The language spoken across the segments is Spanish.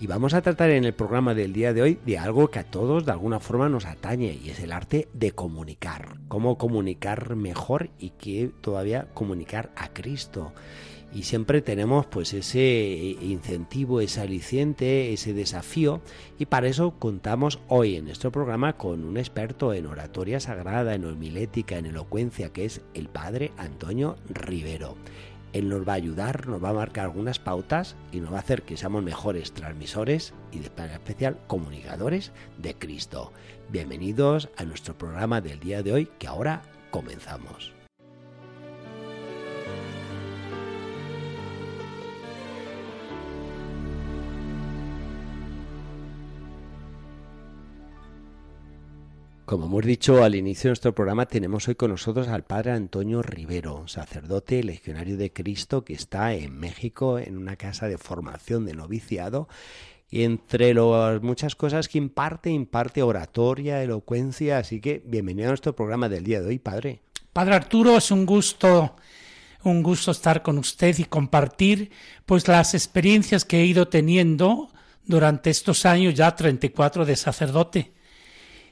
Y vamos a tratar en el programa del día de hoy de algo que a todos de alguna forma nos atañe y es el arte de comunicar. Cómo comunicar mejor y que todavía comunicar a Cristo. Y siempre tenemos pues ese incentivo, ese aliciente, ese desafío y para eso contamos hoy en nuestro programa con un experto en oratoria sagrada, en homilética, en elocuencia, que es el padre Antonio Rivero. Él nos va a ayudar, nos va a marcar algunas pautas y nos va a hacer que seamos mejores transmisores y de manera especial comunicadores de Cristo. Bienvenidos a nuestro programa del día de hoy que ahora comenzamos. Como hemos dicho al inicio de nuestro programa, tenemos hoy con nosotros al padre Antonio Rivero, sacerdote legionario de Cristo que está en México en una casa de formación de noviciado y entre las muchas cosas que imparte, imparte oratoria, elocuencia, así que bienvenido a nuestro programa del día de hoy, padre. Padre Arturo, es un gusto un gusto estar con usted y compartir pues las experiencias que he ido teniendo durante estos años ya 34 de sacerdote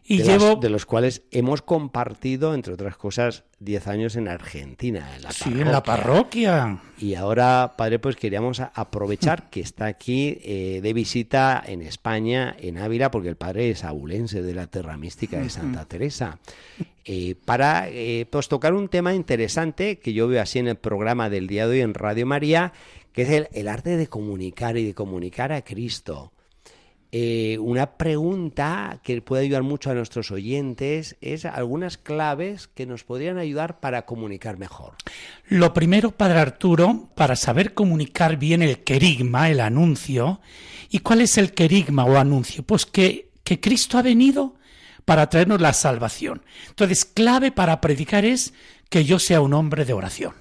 y de, llevo... de los cuales hemos compartido, entre otras cosas, 10 años en Argentina, en la sí, en la parroquia. Y ahora, padre, pues queríamos aprovechar que está aquí eh, de visita en España, en Ávila, porque el padre es abulense de la Terra Mística de Santa Teresa, eh, para eh, pues tocar un tema interesante que yo veo así en el programa del día de hoy en Radio María, que es el, el arte de comunicar y de comunicar a Cristo. Eh, una pregunta que puede ayudar mucho a nuestros oyentes es algunas claves que nos podrían ayudar para comunicar mejor. Lo primero, Padre Arturo, para saber comunicar bien el querigma, el anuncio. ¿Y cuál es el querigma o anuncio? Pues que, que Cristo ha venido para traernos la salvación. Entonces, clave para predicar es que yo sea un hombre de oración.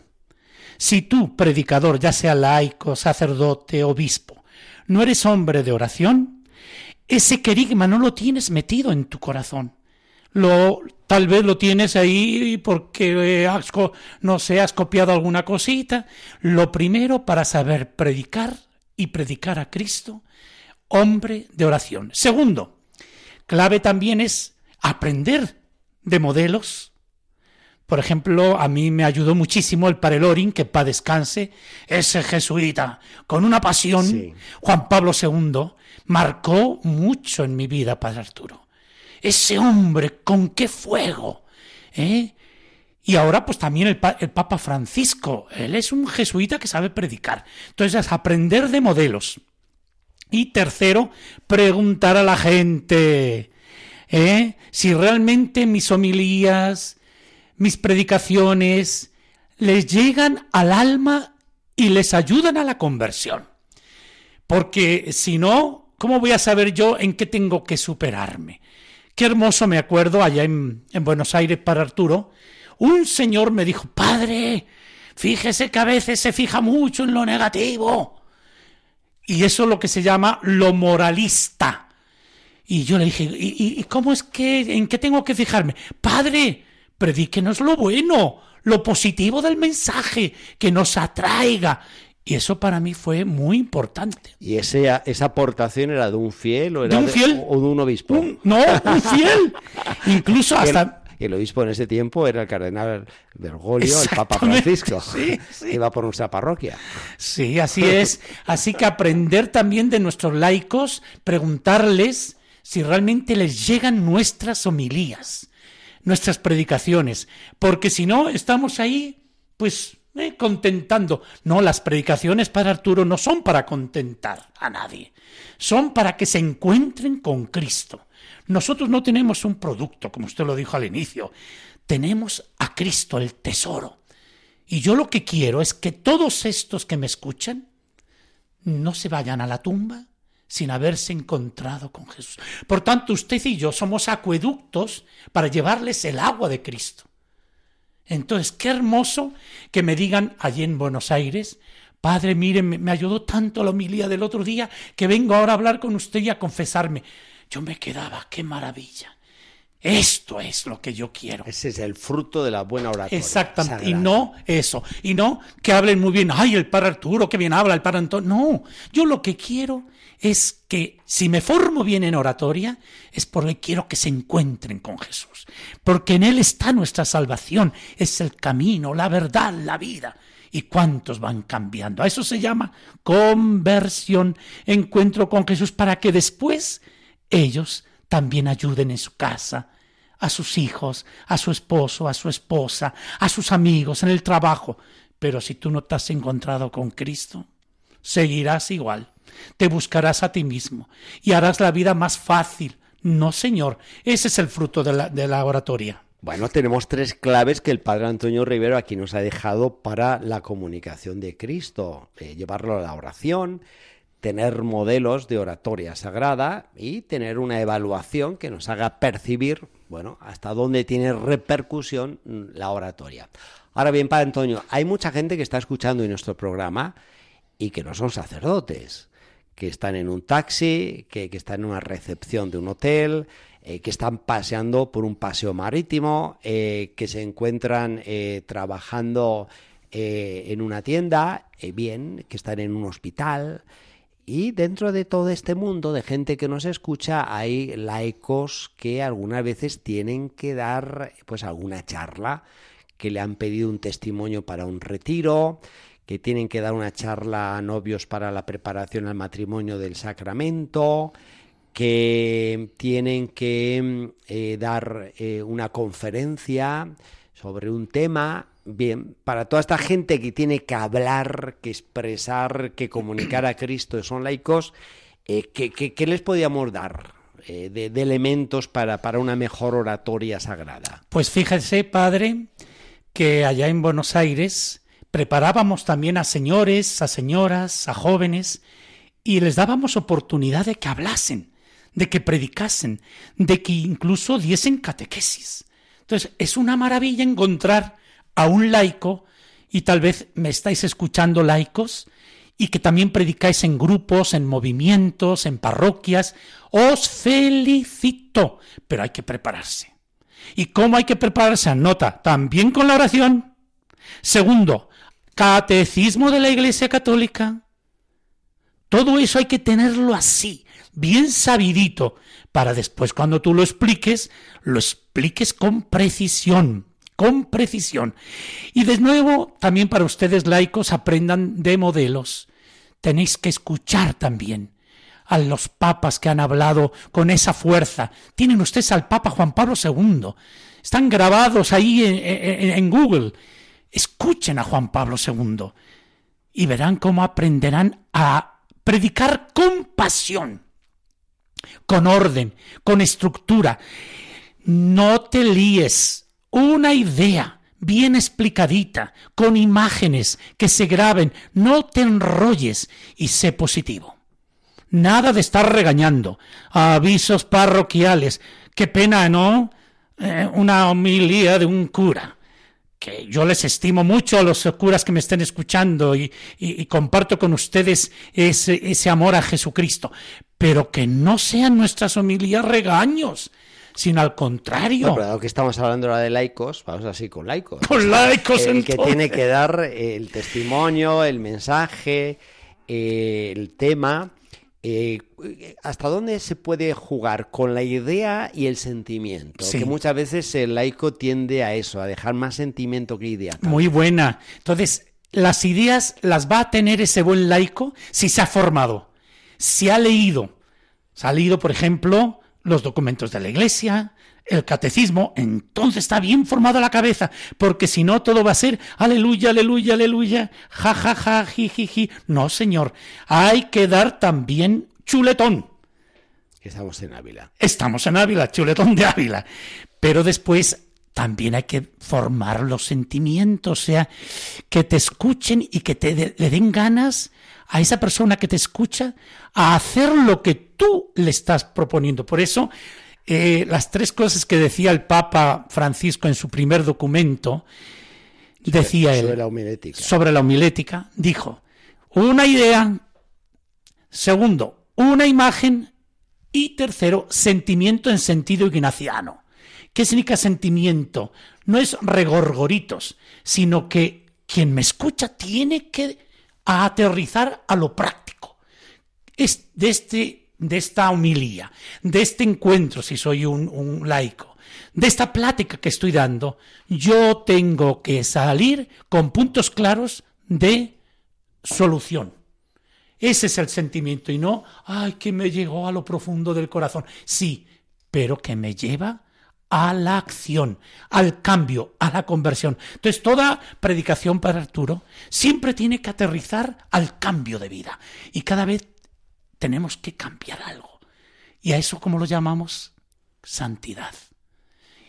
Si tú, predicador, ya sea laico, sacerdote, obispo, no eres hombre de oración, ese querigma no lo tienes metido en tu corazón. Lo, tal vez lo tienes ahí porque eh, no sé, has copiado alguna cosita. Lo primero para saber predicar y predicar a Cristo, hombre de oración. Segundo, clave también es aprender de modelos. Por ejemplo, a mí me ayudó muchísimo el Parelorin, que pa' descanse, ese jesuita, con una pasión, Juan Pablo II, marcó mucho en mi vida, Padre Arturo. Ese hombre, con qué fuego. ¿eh? Y ahora pues también el, Papa Francisco, él es un jesuita que sabe predicar. Entonces, es aprender de modelos. Y tercero, preguntar a la gente ¿eh? si realmente mis homilías, mis predicaciones les llegan al alma y les ayudan a la conversión. Porque si no, ¿Cómo voy a saber yo en qué tengo que superarme? Qué hermoso me acuerdo allá en, Buenos Aires para Arturo. Un señor me dijo, padre, fíjese que a veces se fija mucho en lo negativo. Y eso es lo que se llama lo moralista. Y yo le dije, ¿y, y cómo es que, en qué tengo que fijarme? Padre, predíquenos lo bueno, lo positivo del mensaje, que nos atraiga, y eso para mí fue muy importante. ¿Y ese, esa aportación era de un fiel o era de un fiel? o de un obispo? no, un fiel. Incluso hasta... El obispo en ese tiempo era el cardenal Bergoglio, el Papa Francisco, sí, sí. iba por nuestra parroquia. Sí, así es. Así que aprender también de nuestros laicos, preguntarles si realmente les llegan nuestras homilías, nuestras predicaciones, porque si no, estamos ahí, pues contentando. No, las predicaciones para Arturo no son para contentar a nadie, son para que se encuentren con Cristo. Nosotros no tenemos un producto, como usted lo dijo al inicio, tenemos a Cristo, el tesoro. Y yo lo que quiero es que todos estos que me escuchan no se vayan a la tumba sin haberse encontrado con Jesús. Por tanto, usted y yo somos acueductos para llevarles el agua de Cristo. Entonces, qué hermoso que me digan allí en Buenos Aires, Padre, mire, me ayudó tanto la homilía del otro día que vengo ahora a hablar con usted y a confesarme. Yo me quedaba, qué maravilla. Esto es lo que yo quiero. Ese es el fruto de la buena oratoria. Exactamente. Y no eso. Y no que hablen muy bien. Ay, el padre Arturo, que bien habla, el padre Antonio. No, yo lo que quiero es que si me formo bien en oratoria, es porque quiero que se encuentren con Jesús. Porque en Él está nuestra salvación. Es el camino, la verdad, la vida. ¿Y cuántos van cambiando? A eso se llama conversión, encuentro con Jesús, para que después ellos también ayuden en su casa, a sus hijos, a su esposo, a su esposa, a sus amigos, en el trabajo. Pero si tú no te has encontrado con Cristo, seguirás igual, te buscarás a ti mismo y harás la vida más fácil. No, Señor, ese es el fruto de la, oratoria. Bueno, tenemos tres claves que el padre Antonio Rivero aquí nos ha dejado para la comunicación de Cristo. Eh, llevarlo a la oración, tener modelos de oratoria sagrada y tener una evaluación que nos haga percibir, bueno, hasta dónde tiene repercusión la oratoria. Ahora bien, Padre Antonio, hay mucha gente que está escuchando en nuestro programa y que no son sacerdotes, que están en un taxi, que, están en una recepción de un hotel, eh, que están paseando por un paseo marítimo, eh, que se encuentran eh, trabajando en una tienda, bien, que están en un hospital, y dentro de todo este mundo de gente que nos escucha hay laicos que algunas veces tienen que dar pues alguna charla, que le han pedido un testimonio para un retiro, que tienen que dar una charla a novios para la preparación al matrimonio del sacramento, que tienen que eh, dar eh, una conferencia sobre un tema Bien, para toda esta gente que tiene que hablar, que expresar, que comunicar a Cristo, son laicos, eh, ¿qué, les podíamos dar eh, de, elementos para, para una mejor oratoria sagrada? Pues fíjese, padre, que allá en Buenos Aires preparábamos también a señores, a señoras, a jóvenes, y les dábamos oportunidad de que hablasen, de que predicasen, de que incluso diesen catequesis. Entonces, es una maravilla encontrar a un laico, y tal vez me estáis escuchando laicos, y que también predicáis en grupos, en movimientos, en parroquias, os felicito, pero hay que prepararse. ¿Y cómo hay que prepararse? Anota, también con la oración. Segundo, catecismo de la Iglesia Católica. Todo eso hay que tenerlo así, bien sabidito, para después cuando tú lo expliques, lo expliques con precisión con precisión. Y de nuevo, también para ustedes laicos, aprendan de modelos. Tenéis que escuchar también a los papas que han hablado con esa fuerza. Tienen ustedes al Papa Juan Pablo II. Están grabados ahí en, Google. Escuchen a Juan Pablo II y verán cómo aprenderán a predicar con pasión, con orden, con estructura. No te líes una idea bien explicadita, con imágenes que se graben, no te enrolles y sé positivo. Nada de estar regañando. Avisos parroquiales. Qué pena, ¿no? Eh, una homilía de un cura. Que yo les estimo mucho a los curas que me estén escuchando y, comparto con ustedes ese, ese amor a Jesucristo. Pero que no sean nuestras homilías regaños sino al contrario. No, pero que estamos hablando ahora de laicos, vamos así con laicos. Con laicos, El que tiene que dar el testimonio, el mensaje, eh, el tema. Eh, ¿Hasta dónde se puede jugar con la idea y el sentimiento? Que muchas veces el laico tiende a eso, a dejar más sentimiento que idea. Muy buena. Entonces, las ideas las va a tener ese buen laico si se ha formado, si ha leído. Se ha leído, por ejemplo, los documentos de la Iglesia, el catecismo, entonces está bien formado la cabeza, porque si no todo va a ser aleluya, aleluya, aleluya, ja, ja, ja, ji, ji, ji. No, señor, hay que dar también chuletón. Estamos en Ávila. Estamos en Ávila, chuletón de Ávila. Pero después también hay que formar los sentimientos, o sea, que te escuchen y que te le den ganas a esa persona que te escucha a hacer lo que tú le estás proponiendo. Por eso, eh, las tres cosas que decía el Papa Francisco en su primer documento, decía él, sobre la homilética. sobre la homilética, dijo, una idea, segundo, una imagen y tercero, sentimiento en sentido ignaciano. ¿Qué significa sentimiento? No es regorgoritos, sino que quien me escucha tiene que aterrizar a lo práctico. Es de, este, de esta homilía, de este encuentro, si soy un, un laico, de esta plática que estoy dando, yo tengo que salir con puntos claros de solución. Ese es el sentimiento y no, ay, que me llegó a lo profundo del corazón. Sí, pero que me lleva a la acción, al cambio, a la conversión. Entonces, toda predicación para Arturo siempre tiene que aterrizar al cambio de vida. Y cada vez tenemos que cambiar algo. Y a eso, ¿cómo lo llamamos? Santidad.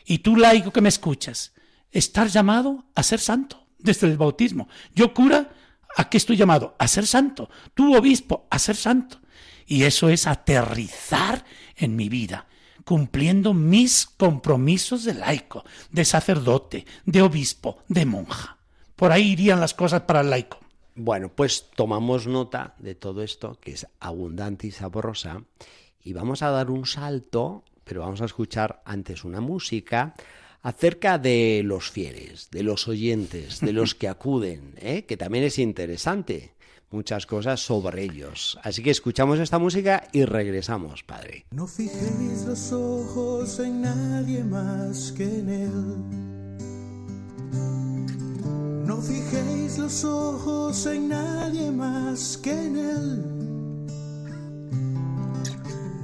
Y tú, laico que me escuchas, estás llamado a ser santo desde el bautismo. Yo, cura, ¿a qué estoy llamado? A ser santo. Tú, obispo, a ser santo. Y eso es aterrizar en mi vida cumpliendo mis compromisos de laico, de sacerdote, de obispo, de monja. Por ahí irían las cosas para el laico. Bueno, pues tomamos nota de todo esto, que es abundante y sabrosa, y vamos a dar un salto, pero vamos a escuchar antes una música acerca de los fieles, de los oyentes, de los que acuden, ¿eh? que también es interesante muchas cosas sobre ellos. Así que escuchamos esta música y regresamos, Padre. No fijéis los ojos en nadie más que en Él. No fijéis los ojos en nadie más que en Él.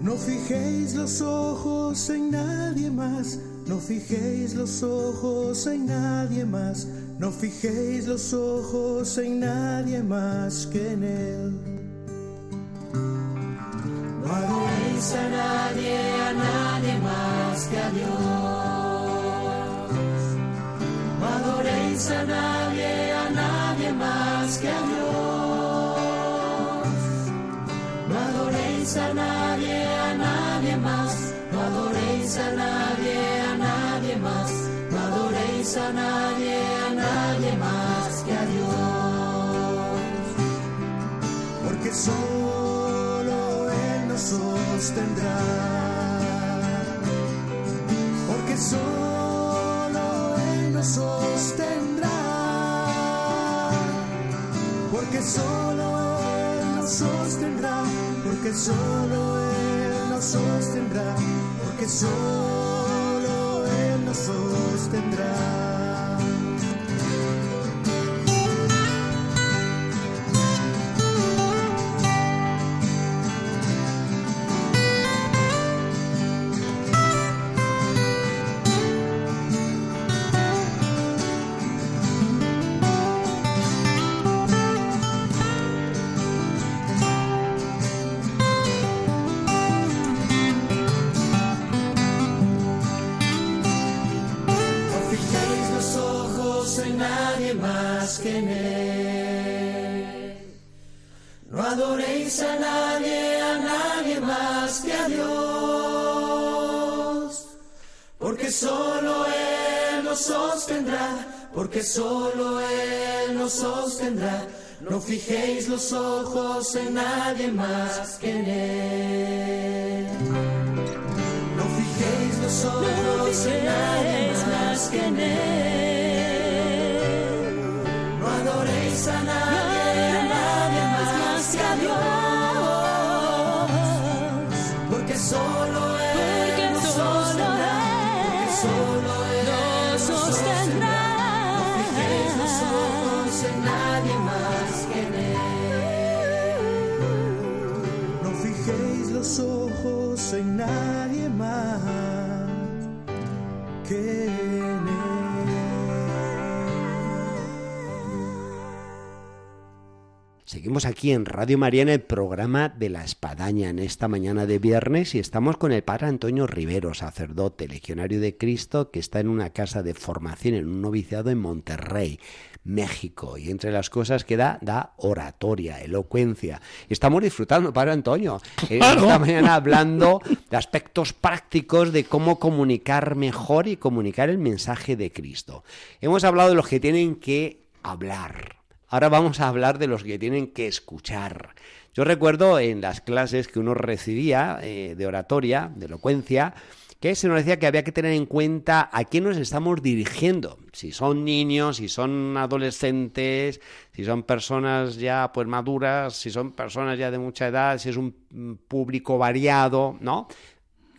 No fijéis los ojos en nadie más. No fijéis los ojos en nadie más no fijéis los ojos en nadie más que en Él. No adoréis a nadie, a nadie más que a Dios. No adoréis a nadie, a nadie más que a Dios. No adoréis a nadie, a nadie más. No adoréis a nadie, a nadie más. No adoréis a nadie más que a Dios, porque solo Él nos sostendrá, porque solo sostendrá, porque solo Él nos sostendrá, porque solo Él nos sostendrá, porque solo Él nos sostendrá. Porque solo Él nos sostendrá. No fijéis los ojos en nadie más que en Él. No fijéis los ojos en nadie más que en Él. No adoréis a nadie, ojos en nadie más que en. Seguimos aquí en Radio María en el programa de la Espadaña en esta mañana de viernes y estamos con el padre Antonio Rivero, sacerdote, legionario de Cristo, que está en una casa de formación, en un noviciado en Monterrey. México. Y entre las cosas que da, da oratoria, elocuencia. estamos disfrutando, Padre Antonio, esta mañana hablando de aspectos prácticos de cómo comunicar mejor y comunicar el mensaje de Cristo. Hemos hablado de los que tienen que hablar. Ahora vamos a hablar de los que tienen que escuchar. Yo recuerdo en las clases que uno recibía eh, de oratoria, de elocuencia, que se nos decía que había que tener en cuenta a quién nos estamos dirigiendo. Si son niños, si son adolescentes, si son personas ya pues maduras, si son personas ya de mucha edad, si es un público variado, ¿no?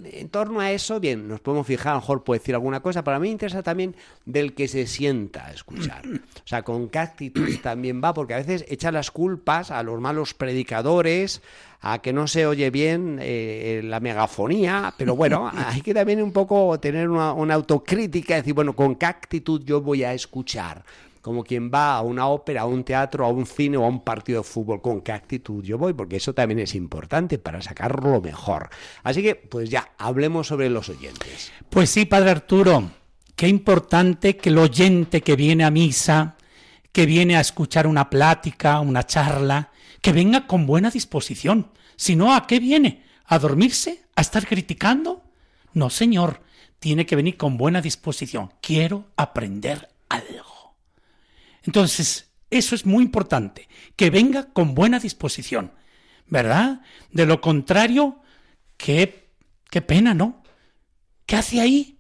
En torno a eso, bien, nos podemos fijar, a lo mejor puede decir alguna cosa, pero a mí me interesa también del que se sienta a escuchar. O sea, con qué actitud también va, porque a veces echa las culpas a los malos predicadores, a que no se oye bien eh, la megafonía, pero bueno, hay que también un poco tener una, una autocrítica, decir, bueno, con qué actitud yo voy a escuchar como quien va a una ópera, a un teatro, a un cine o a un partido de fútbol, con qué actitud yo voy, porque eso también es importante para sacar lo mejor. Así que, pues ya, hablemos sobre los oyentes. Pues sí, Padre Arturo, qué importante que el oyente que viene a misa, que viene a escuchar una plática, una charla, que venga con buena disposición. Si no, ¿a qué viene? ¿A dormirse? ¿A estar criticando? No, señor, tiene que venir con buena disposición. Quiero aprender algo. Entonces, eso es muy importante, que venga con buena disposición, ¿verdad? De lo contrario, qué, qué pena, ¿no? ¿Qué hace ahí?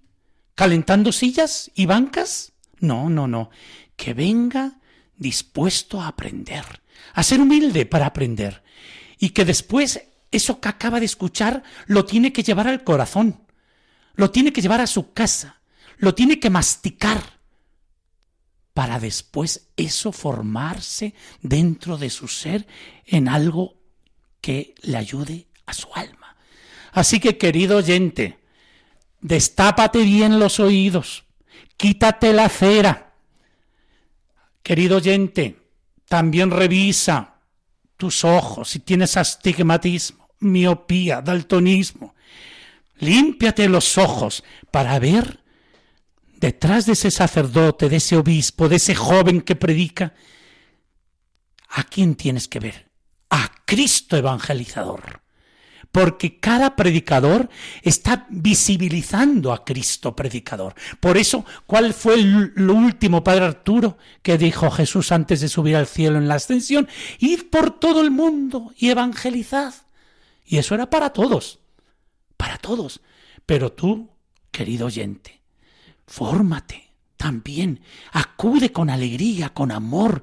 ¿Calentando sillas y bancas? No, no, no. Que venga dispuesto a aprender, a ser humilde para aprender, y que después eso que acaba de escuchar lo tiene que llevar al corazón, lo tiene que llevar a su casa, lo tiene que masticar, para después eso formarse dentro de su ser en algo que le ayude a su alma. Así que, querido oyente, destápate bien los oídos, quítate la cera. Querido oyente, también revisa tus ojos si tienes astigmatismo, miopía, daltonismo. Límpiate los ojos para ver detrás de ese sacerdote, de ese obispo, de ese joven que predica, ¿a quién tienes que ver? A Cristo evangelizador. Porque cada predicador está visibilizando a Cristo predicador. Por eso, ¿cuál fue lo último, Padre Arturo, que dijo Jesús antes de subir al cielo en la ascensión? Id por todo el mundo y evangelizad. Y eso era para todos, para todos. Pero tú, querido oyente, Fórmate también, acude con alegría, con amor,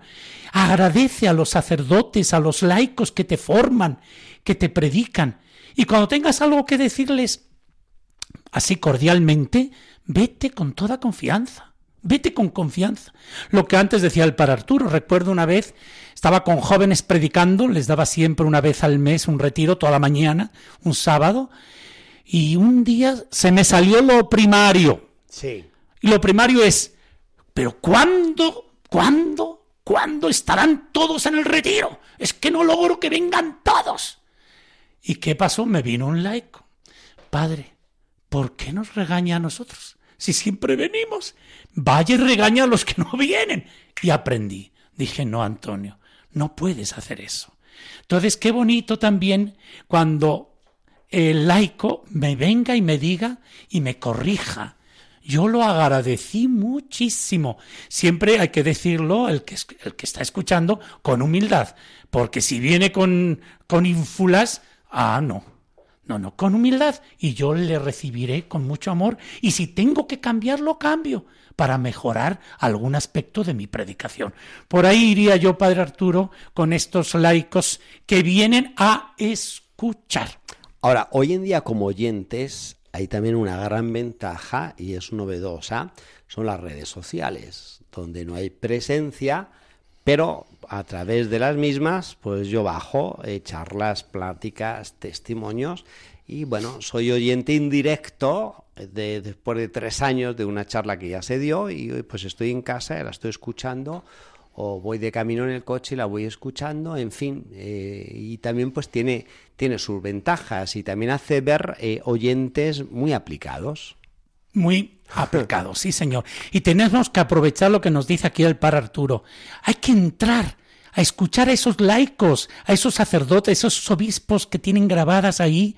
agradece a los sacerdotes, a los laicos que te forman, que te predican, y cuando tengas algo que decirles así cordialmente, vete con toda confianza. Vete con confianza. Lo que antes decía el par Arturo, recuerdo una vez, estaba con jóvenes predicando, les daba siempre una vez al mes un retiro toda la mañana, un sábado, y un día se me salió lo primario. Sí. Y lo primario es, pero ¿cuándo, cuándo, cuándo estarán todos en el retiro? Es que no logro que vengan todos. ¿Y qué pasó? Me vino un laico. Padre, ¿por qué nos regaña a nosotros? Si siempre venimos, vaya y regaña a los que no vienen. Y aprendí. Dije, no, Antonio, no puedes hacer eso. Entonces, qué bonito también cuando el laico me venga y me diga y me corrija yo lo agradecí muchísimo. Siempre hay que decirlo, el que, el que está escuchando, con humildad. Porque si viene con, con ínfulas, ah, no. No, no, con humildad. Y yo le recibiré con mucho amor. Y si tengo que cambiarlo, cambio para mejorar algún aspecto de mi predicación. Por ahí iría yo, Padre Arturo, con estos laicos que vienen a escuchar. Ahora, hoy en día como oyentes hay también una gran ventaja y es novedosa, son las redes sociales, donde no hay presencia, pero a través de las mismas, pues yo bajo eh, charlas, pláticas, testimonios y bueno, soy oyente indirecto de, después de tres años de una charla que ya se dio y pues estoy en casa la estoy escuchando o voy de camino en el coche y la voy escuchando, en fin, eh, y también pues tiene, tiene sus ventajas y también hace ver eh, oyentes muy aplicados. Muy aplicados, sí señor. Y tenemos que aprovechar lo que nos dice aquí el par Arturo. Hay que entrar a escuchar a esos laicos, a esos sacerdotes, a esos obispos que tienen grabadas ahí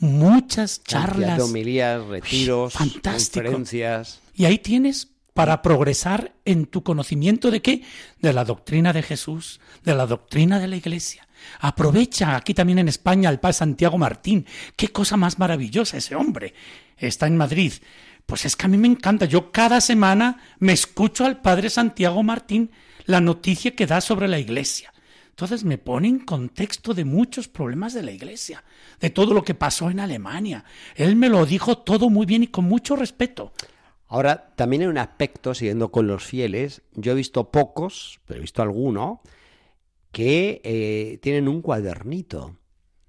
muchas charlas. De homilías, retiros, conferencias. Y ahí tienes para progresar en tu conocimiento de qué? De la doctrina de Jesús, de la doctrina de la Iglesia. Aprovecha aquí también en España al Padre Santiago Martín. Qué cosa más maravillosa ese hombre. Está en Madrid. Pues es que a mí me encanta. Yo cada semana me escucho al Padre Santiago Martín la noticia que da sobre la Iglesia. Entonces me pone en contexto de muchos problemas de la Iglesia, de todo lo que pasó en Alemania. Él me lo dijo todo muy bien y con mucho respeto. Ahora, también hay un aspecto, siguiendo con los fieles, yo he visto pocos, pero he visto alguno, que eh, tienen un cuadernito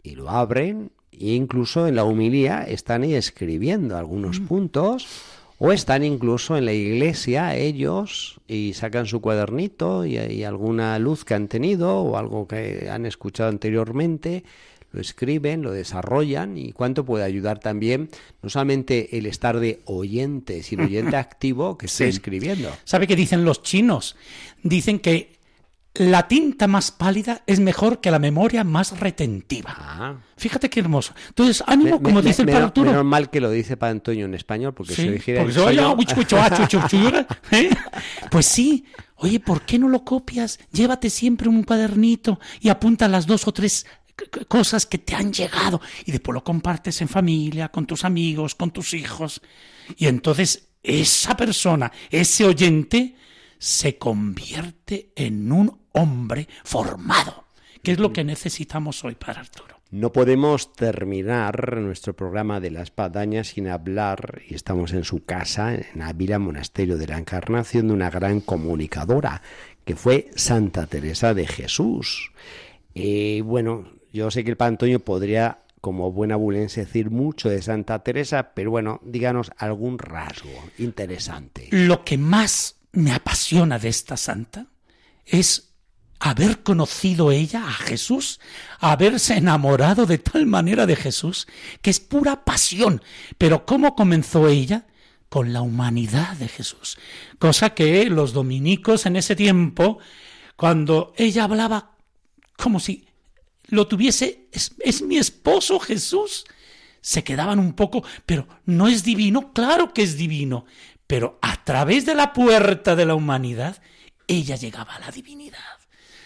y lo abren e incluso en la humilía están ahí escribiendo algunos mm. puntos o están incluso en la iglesia ellos y sacan su cuadernito y, y alguna luz que han tenido o algo que han escuchado anteriormente lo escriben, lo desarrollan y cuánto puede ayudar también no solamente el estar de oyente, sino oyente activo que esté escribiendo. ¿Sabe qué dicen los chinos? Dicen que la tinta más pálida es mejor que la memoria más retentiva. Ah. Fíjate qué hermoso. Entonces, ánimo, como dice el Padre Arturo. Menos mal que lo dice para Antonio en español, porque sí, si dijera en ¿eh? Pues sí. Oye, ¿por qué no lo copias? Llévate siempre un cuadernito y apunta las dos o tres cosas que te han llegado y después lo compartes en familia, con tus amigos, con tus hijos. Y entonces esa persona, ese oyente, se convierte en un hombre formado, que es lo que necesitamos hoy para Arturo. No podemos terminar nuestro programa de la espadaña sin hablar, y estamos en su casa, en Ávila, Monasterio de la Encarnación, de una gran comunicadora, que fue Santa Teresa de Jesús. Y bueno, yo sé que el Padre Antonio podría, como buena bulense, decir mucho de Santa Teresa, pero bueno, díganos algún rasgo interesante. Lo que más me apasiona de esta santa es haber conocido ella a Jesús, haberse enamorado de tal manera de Jesús, que es pura pasión. Pero ¿cómo comenzó ella? Con la humanidad de Jesús. Cosa que los dominicos en ese tiempo, cuando ella hablaba como si lo tuviese, es, mi esposo Jesús. Se quedaban un poco, pero no es divino, claro que es divino, pero a través de la puerta de la humanidad, ella llegaba a la divinidad.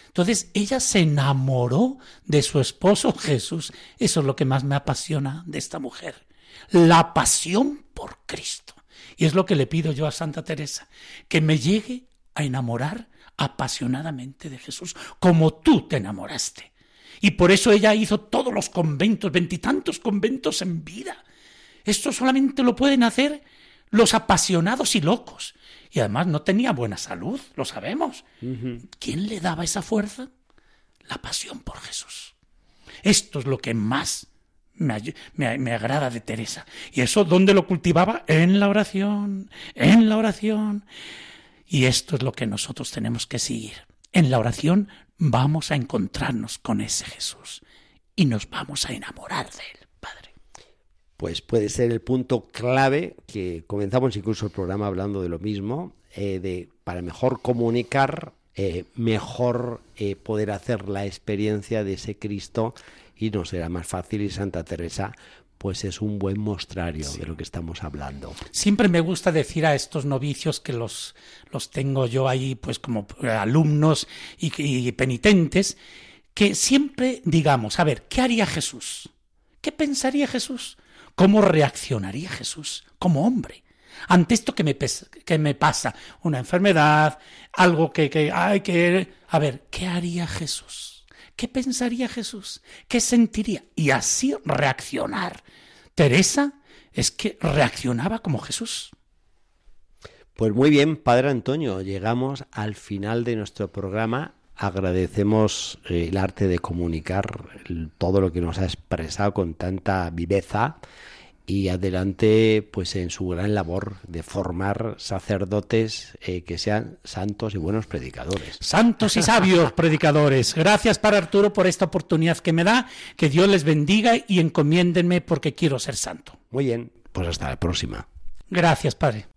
Entonces ella se enamoró de su esposo Jesús. Eso es lo que más me apasiona de esta mujer. La pasión por Cristo. Y es lo que le pido yo a Santa Teresa, que me llegue a enamorar apasionadamente de Jesús, como tú te enamoraste. Y por eso ella hizo todos los conventos, veintitantos conventos en vida. Esto solamente lo pueden hacer los apasionados y locos. Y además no tenía buena salud, lo sabemos. ¿Quién le daba esa fuerza? La pasión por Jesús. Esto es lo que más me, me, agrada de Teresa. ¿Y eso dónde lo cultivaba? En la oración, en la oración. Y esto es lo que nosotros tenemos que seguir. En la oración vamos a encontrarnos con ese Jesús y nos vamos a enamorar de él, Padre. Pues puede ser el punto clave que comenzamos incluso el programa hablando de lo mismo, eh, de para mejor comunicar, eh, mejor eh, poder hacer la experiencia de ese Cristo y nos será más fácil y Santa Teresa pues es un buen mostrario de lo que estamos hablando. Siempre me gusta decir a estos novicios que los, los tengo yo ahí pues como alumnos y, y penitentes, que siempre digamos, a ver, ¿qué haría Jesús? ¿Qué pensaría Jesús? ¿Cómo reaccionaría Jesús como hombre? Ante esto que me, que me pasa, una enfermedad, algo que, que hay que... A ver, ¿qué haría Jesús? ¿Qué pensaría Jesús? ¿Qué sentiría? Y así reaccionar. Teresa es que reaccionaba como Jesús. Pues muy bien, Padre Antonio, llegamos al final de nuestro programa. Agradecemos eh, el arte de comunicar todo lo que nos ha expresado con tanta viveza y adelante pues en su gran labor de formar sacerdotes eh, que sean santos y buenos predicadores. Santos y sabios predicadores. Gracias para Arturo por esta oportunidad que me da. Que Dios les bendiga y encomiéndenme porque quiero ser santo. Muy bien, pues hasta la próxima. Gracias, Padre.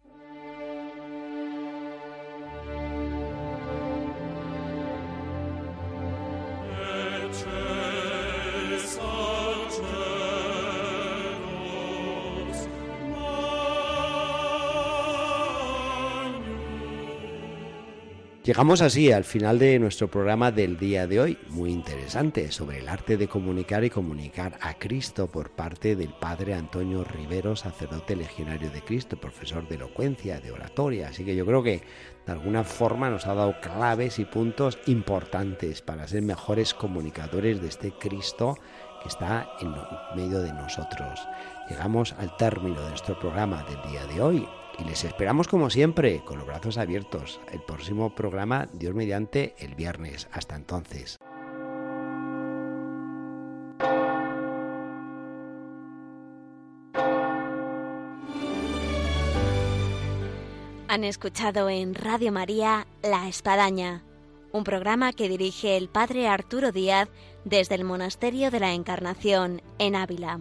Llegamos así al final de nuestro programa del día de hoy, muy interesante, sobre el arte de comunicar y comunicar a Cristo por parte del padre Antonio Rivero, sacerdote legionario de Cristo, profesor de elocuencia, de oratoria. Así que yo creo que de alguna forma nos ha dado claves y puntos importantes para ser mejores comunicadores de este Cristo que está en medio de nosotros. Llegamos al término de nuestro programa del día de hoy y les esperamos como siempre, con los brazos abiertos. El próximo programa, Dios mediante, el viernes. Hasta entonces. Han escuchado en Radio María La Espadaña, un programa que dirige el Padre Arturo Díaz desde el Monasterio de la Encarnación en Ávila.